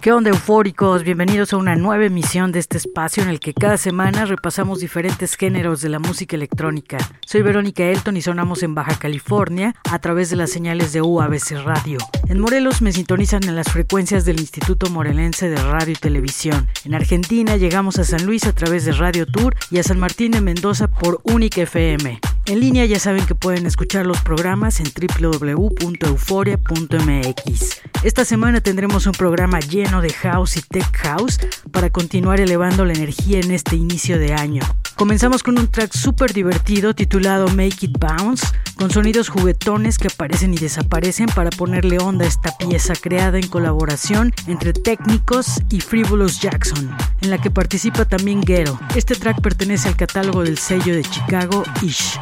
¿Qué onda eufóricos? Bienvenidos a una nueva emisión de este espacio en el que cada semana repasamos diferentes géneros de la música electrónica. Soy Verónica Elton y sonamos en Baja California a través de las señales de UABC Radio. En Morelos me sintonizan en las frecuencias del Instituto Morelense de Radio y Televisión. En Argentina llegamos a San Luis a través de Radio Tour y a San Martín de Mendoza por Única FM. En línea ya saben que pueden escuchar los programas en www.euforia.mx. Esta semana tendremos un programa lleno de house y tech house para continuar elevando la energía en este inicio de año. Comenzamos con un track súper divertido titulado Make It Bounce, con sonidos juguetones que aparecen y desaparecen para ponerle onda a esta pieza creada en colaboración entre técnicos y Frivolous Jackson, en la que participa también Ghetto. Este track pertenece al catálogo del sello de Chicago Ish.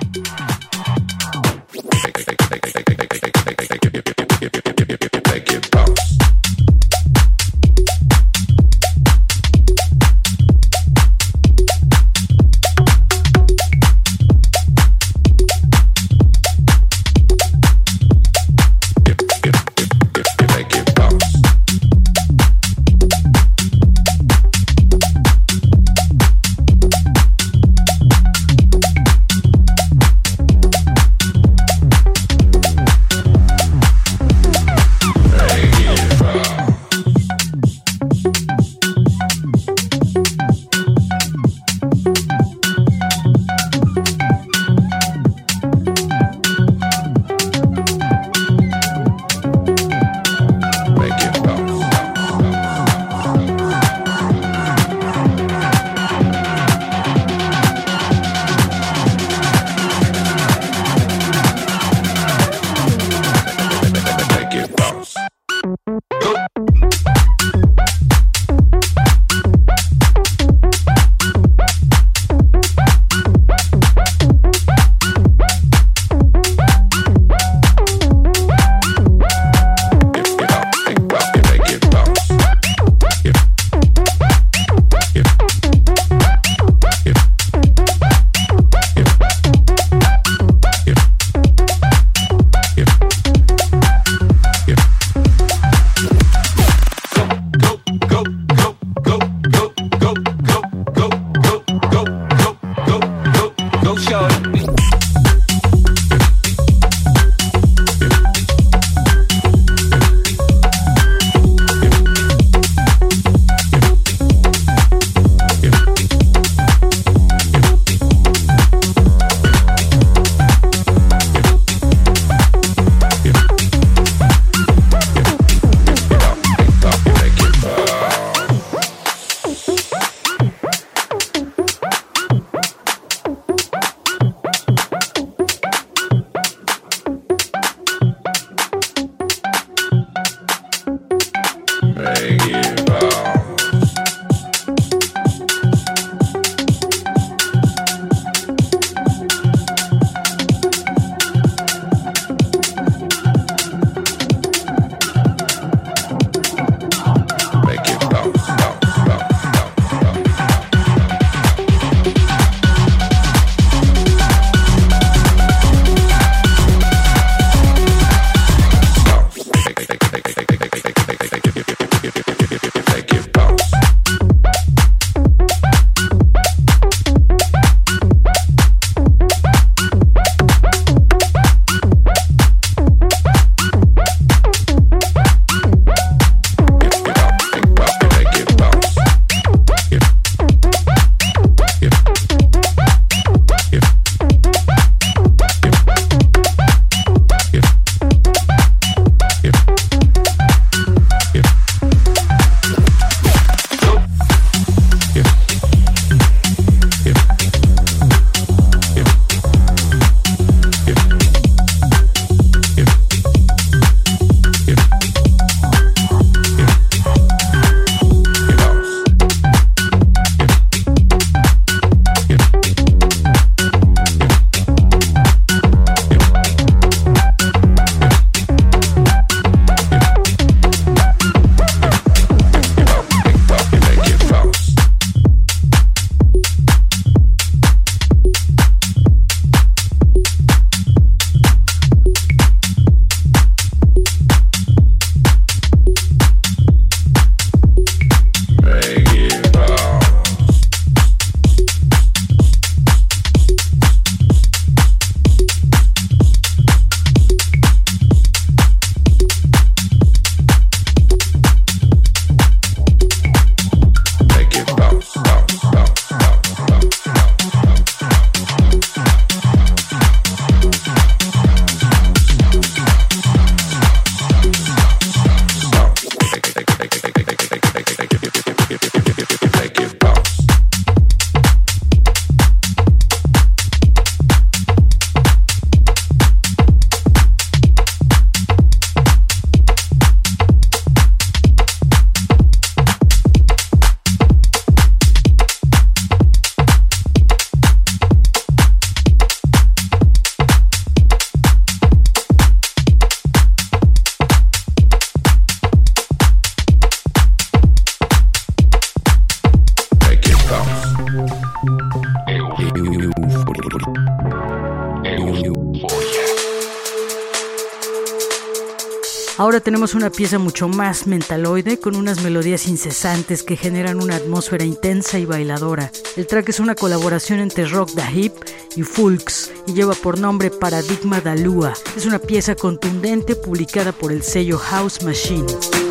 Ahora tenemos una pieza mucho más mentaloide con unas melodías incesantes que generan una atmósfera intensa y bailadora. El track es una colaboración entre Rock the Hip y Fulks y lleva por nombre Paradigma Dalua. Es una pieza contundente publicada por el sello House Machine.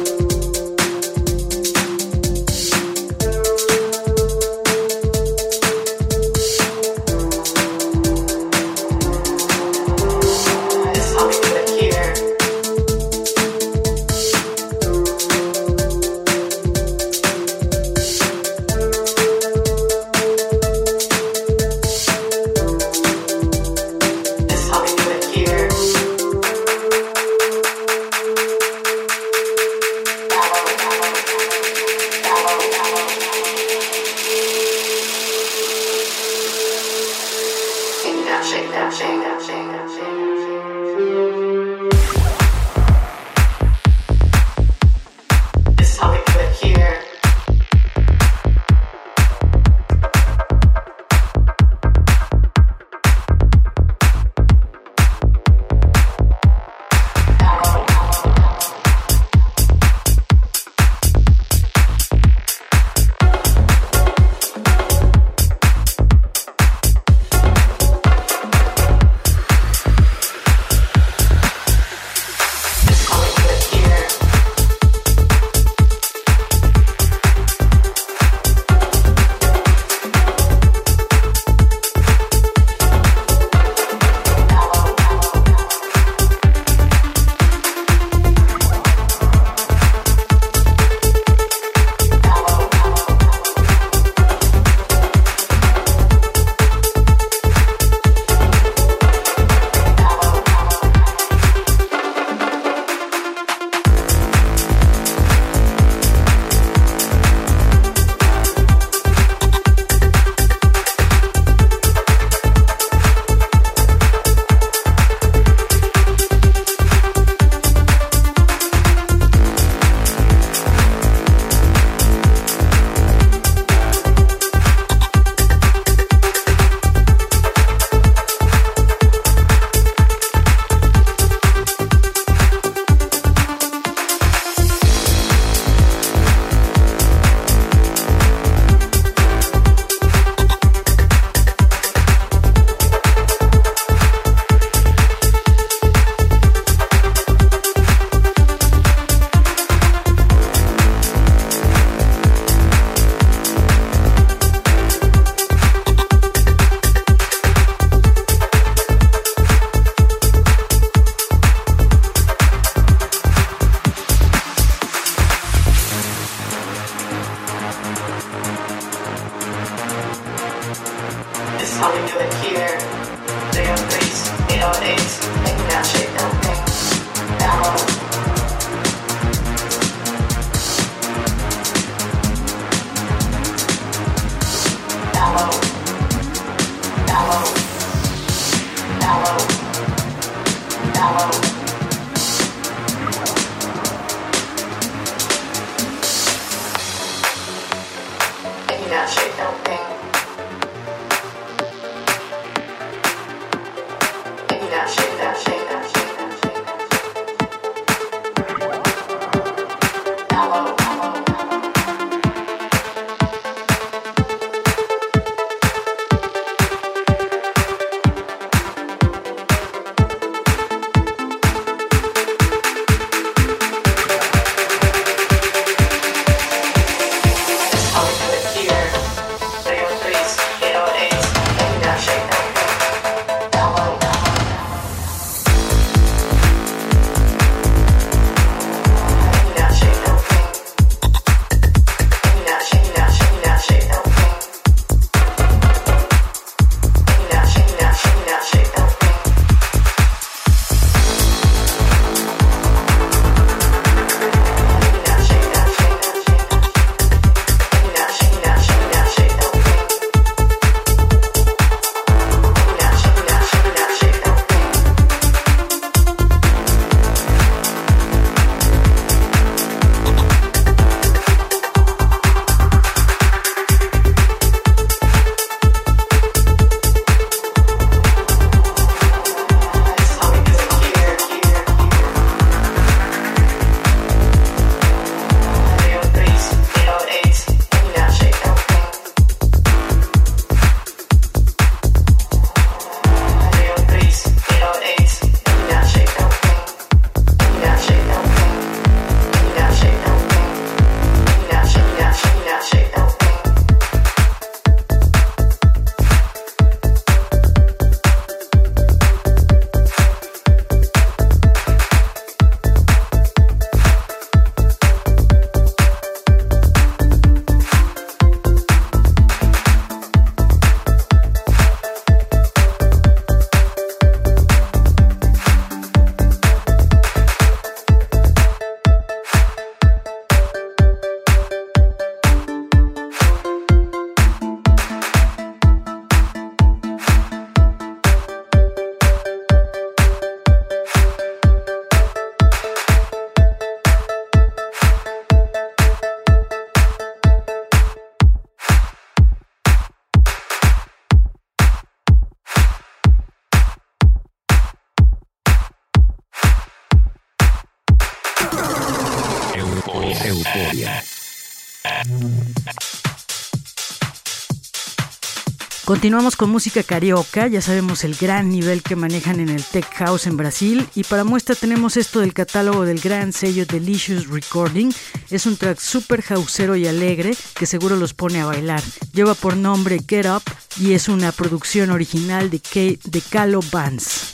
Continuamos con música carioca, ya sabemos el gran nivel que manejan en el Tech House en Brasil y para muestra tenemos esto del catálogo del gran sello Delicious Recording. Es un track super houseero y alegre que seguro los pone a bailar. Lleva por nombre Get Up y es una producción original de, K de Calo Bands.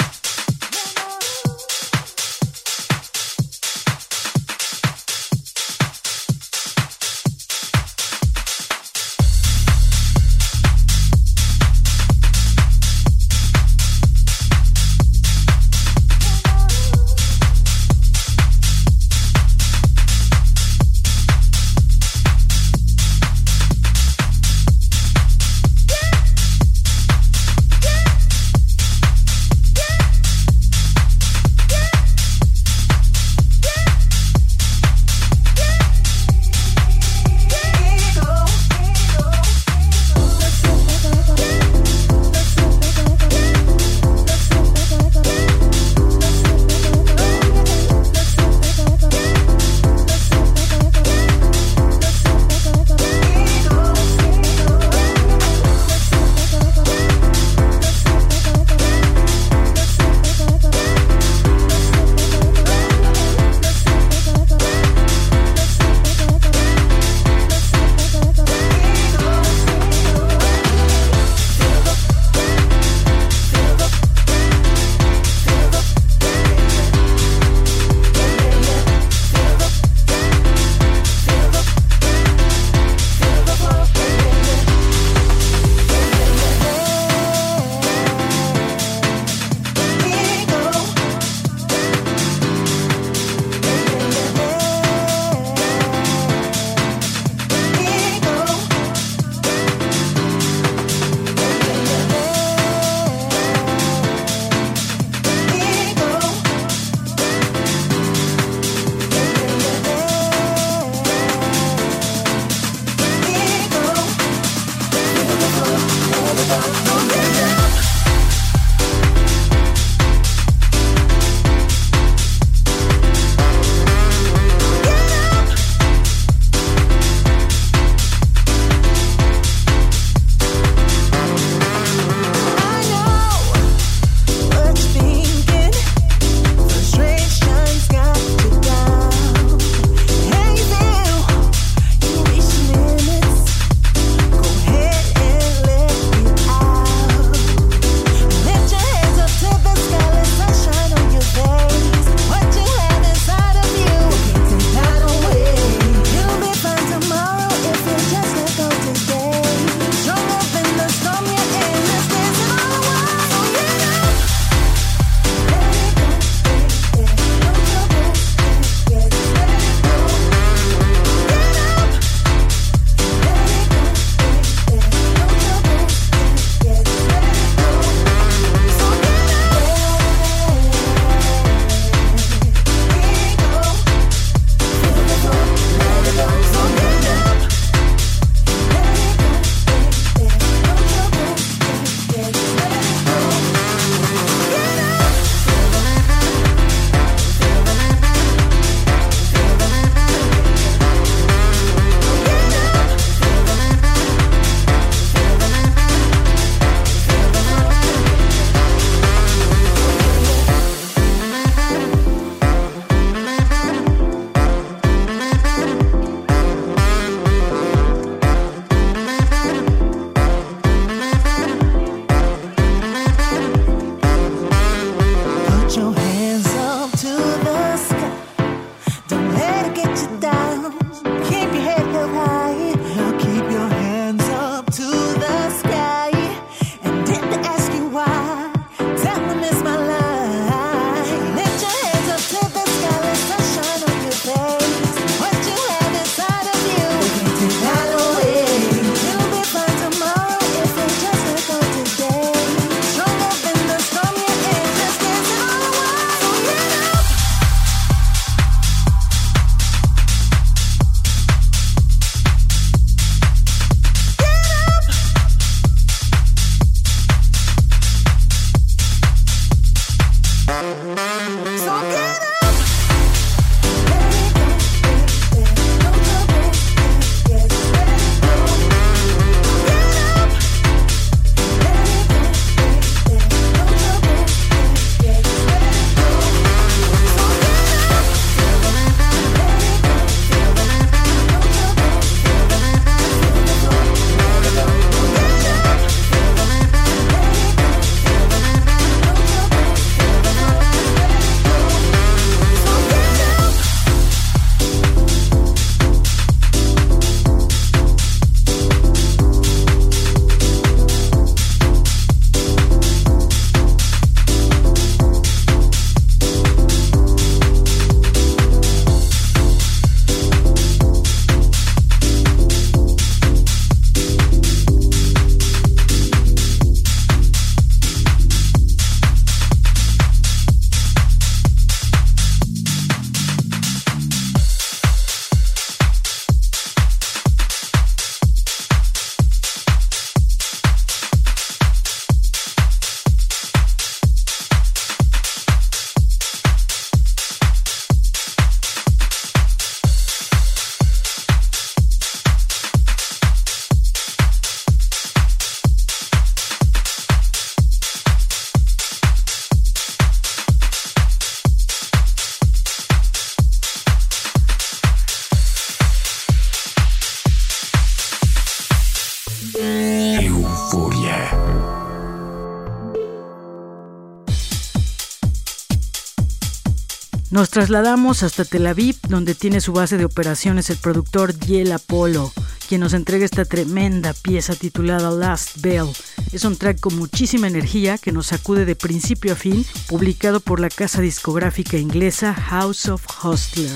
Trasladamos hasta Tel Aviv, donde tiene su base de operaciones el productor Yel Apollo, quien nos entrega esta tremenda pieza titulada Last Bell. Es un track con muchísima energía que nos sacude de principio a fin, publicado por la casa discográfica inglesa House of Hostler.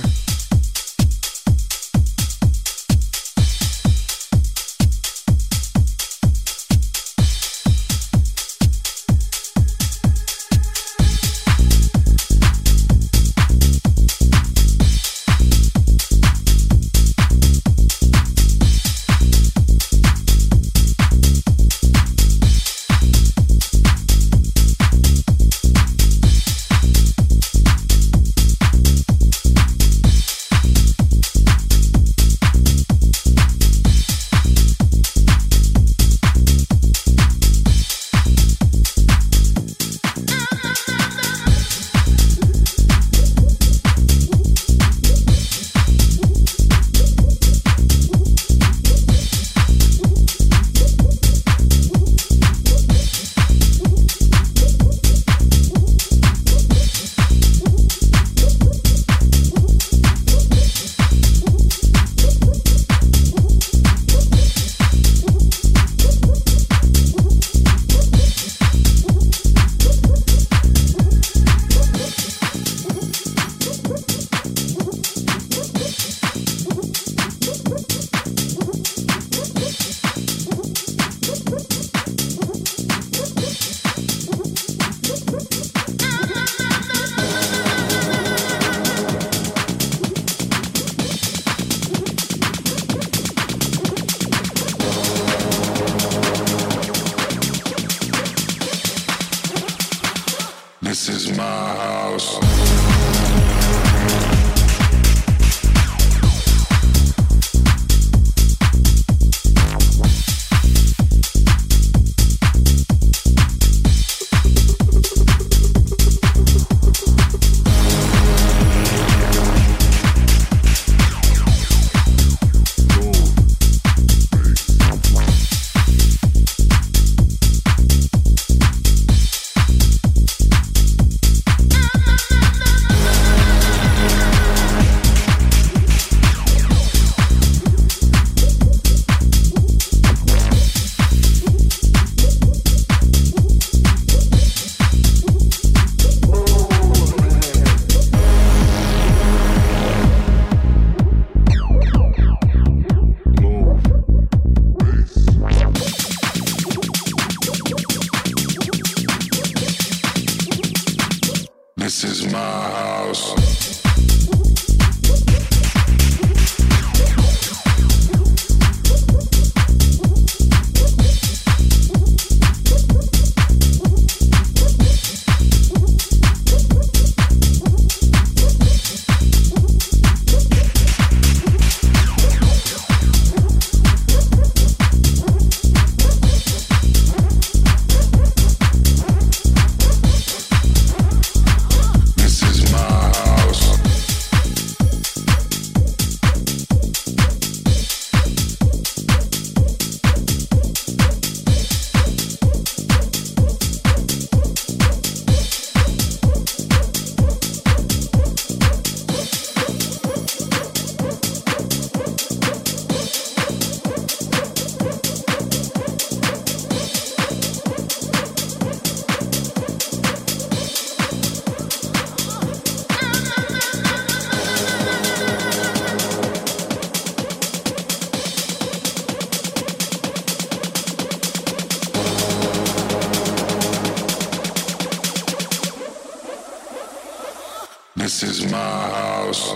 This is my house.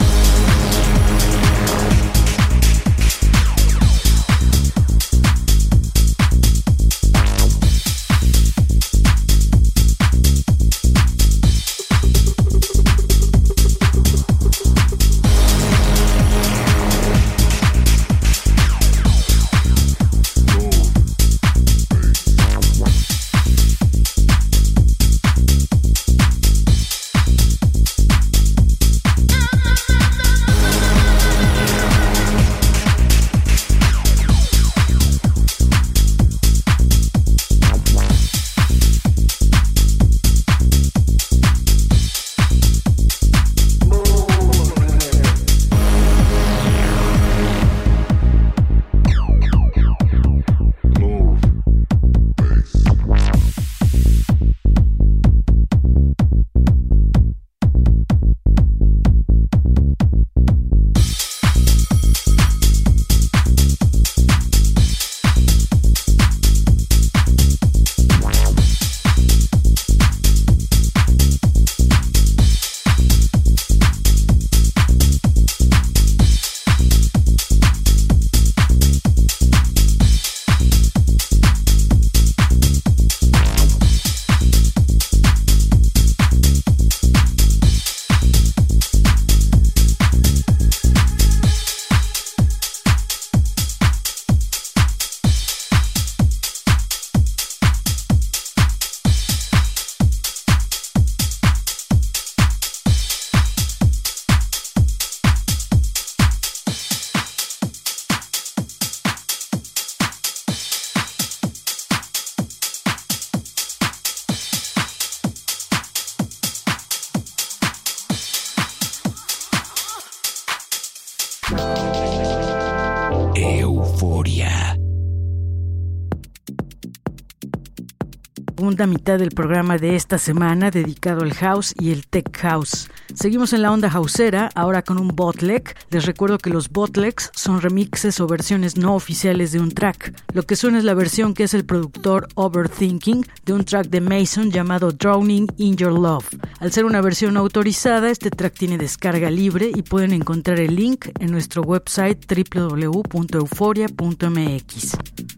Segunda mitad del programa de esta semana dedicado al house y el tech house. Seguimos en la onda houseera, ahora con un bootleg. Les recuerdo que los bootlegs son remixes o versiones no oficiales de un track. Lo que suena es la versión que es el productor Overthinking de un track de Mason llamado Drowning in Your Love. Al ser una versión autorizada, este track tiene descarga libre y pueden encontrar el link en nuestro website www.euforia.mx.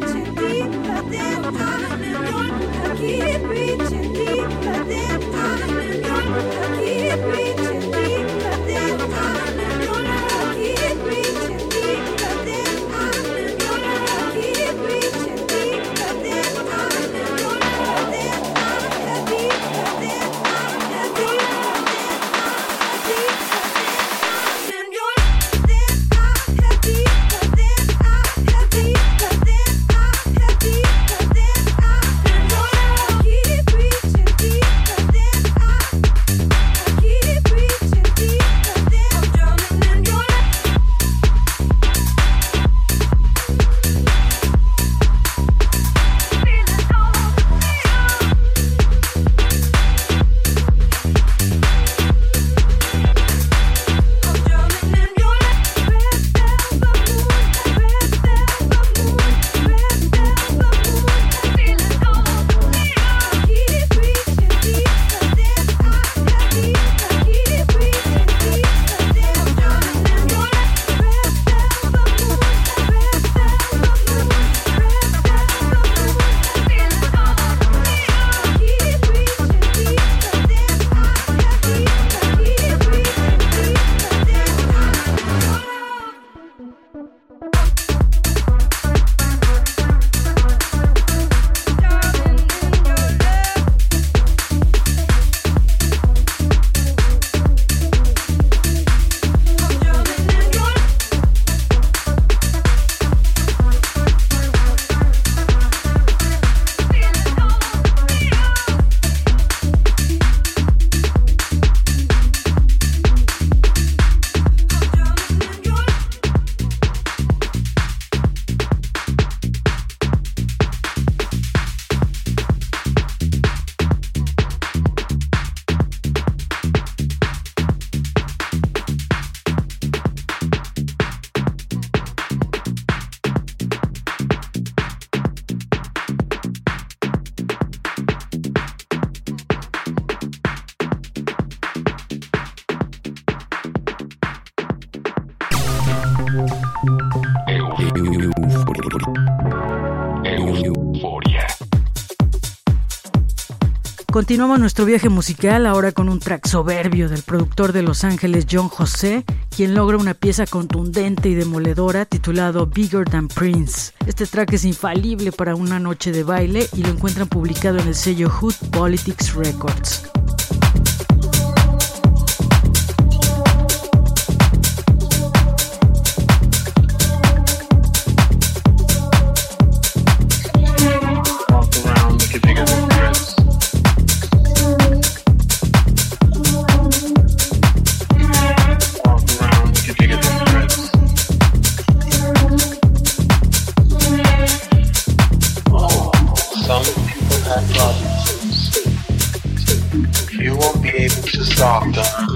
Too deep, but this time Continuamos nuestro viaje musical ahora con un track soberbio del productor de Los Ángeles John José, quien logra una pieza contundente y demoledora titulado Bigger Than Prince. Este track es infalible para una noche de baile y lo encuentran publicado en el sello Hood Politics Records. after.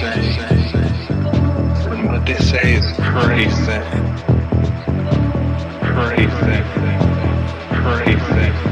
What they say is crazy. Crazy. Crazy.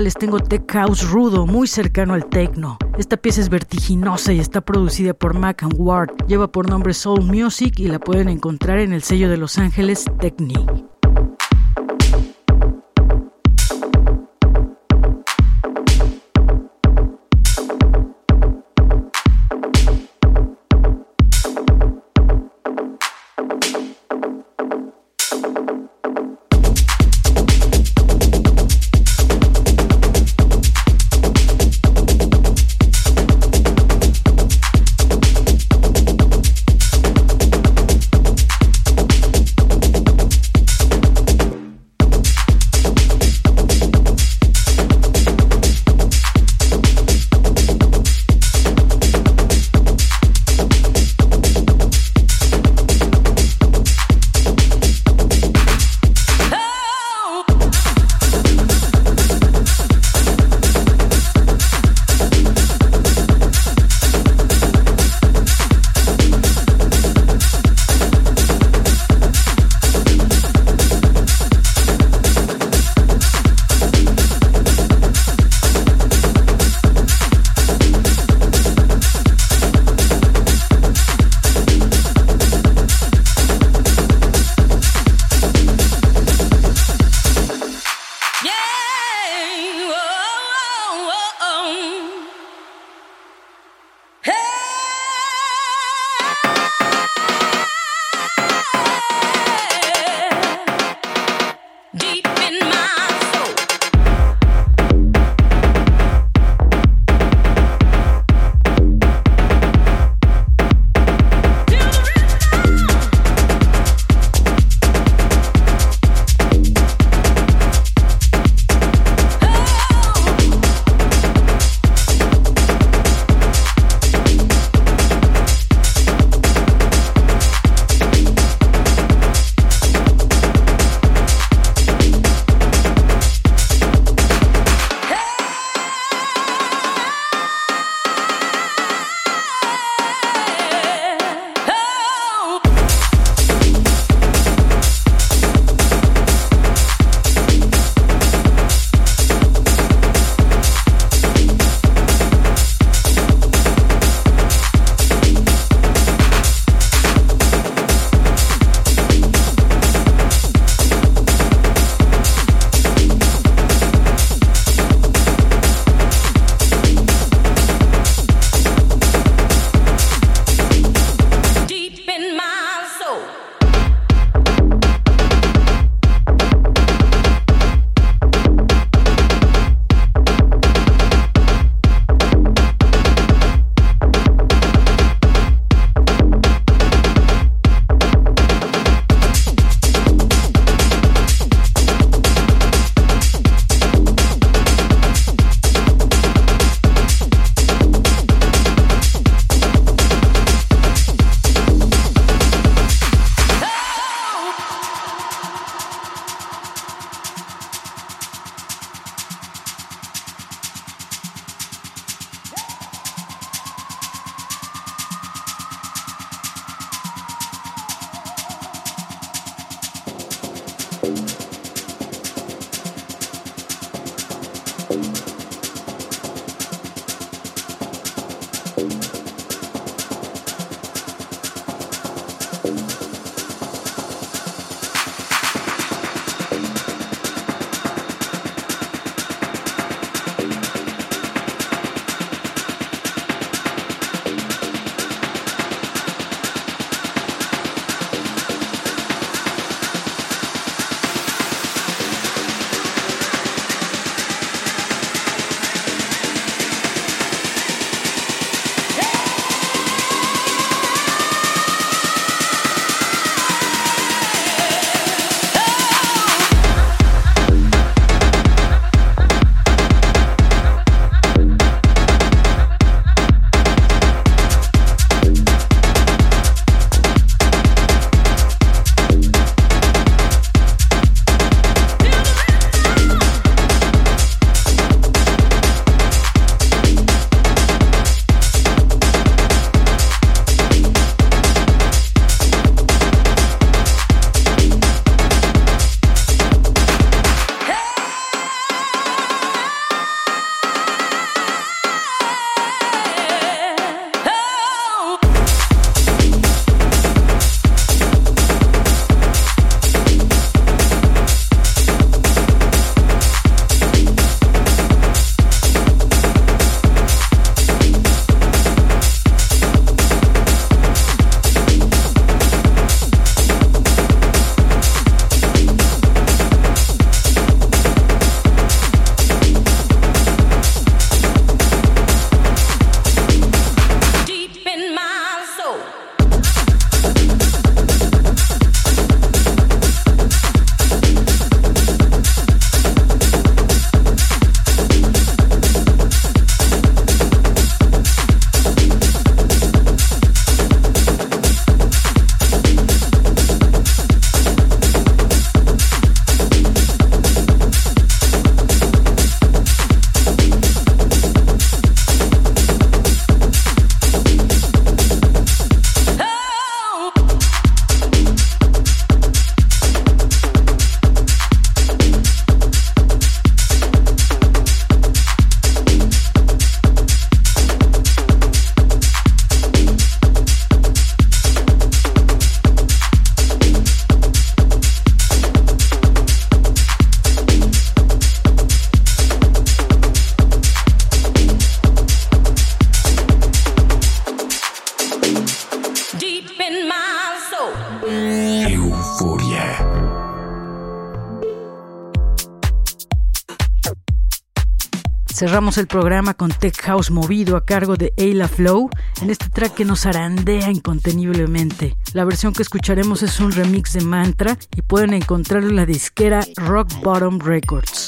Les tengo tech house rudo, muy cercano al techno. Esta pieza es vertiginosa y está producida por Mac and Ward. Lleva por nombre Soul Music y la pueden encontrar en el sello de Los Ángeles Techni. Cerramos el programa con Tech House movido a cargo de Ayla Flow en este track que nos arandea inconteniblemente. La versión que escucharemos es un remix de Mantra y pueden encontrarlo en la disquera Rock Bottom Records.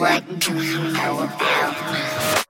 What do you know about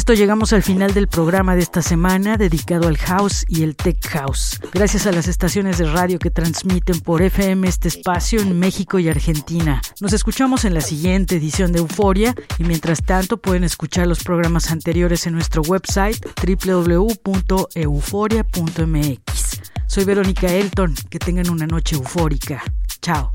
esto llegamos al final del programa de esta semana dedicado al house y el tech house. Gracias a las estaciones de radio que transmiten por FM este espacio en México y Argentina. Nos escuchamos en la siguiente edición de Euforia y mientras tanto pueden escuchar los programas anteriores en nuestro website www.euforia.mx. Soy Verónica Elton, que tengan una noche eufórica. Chao.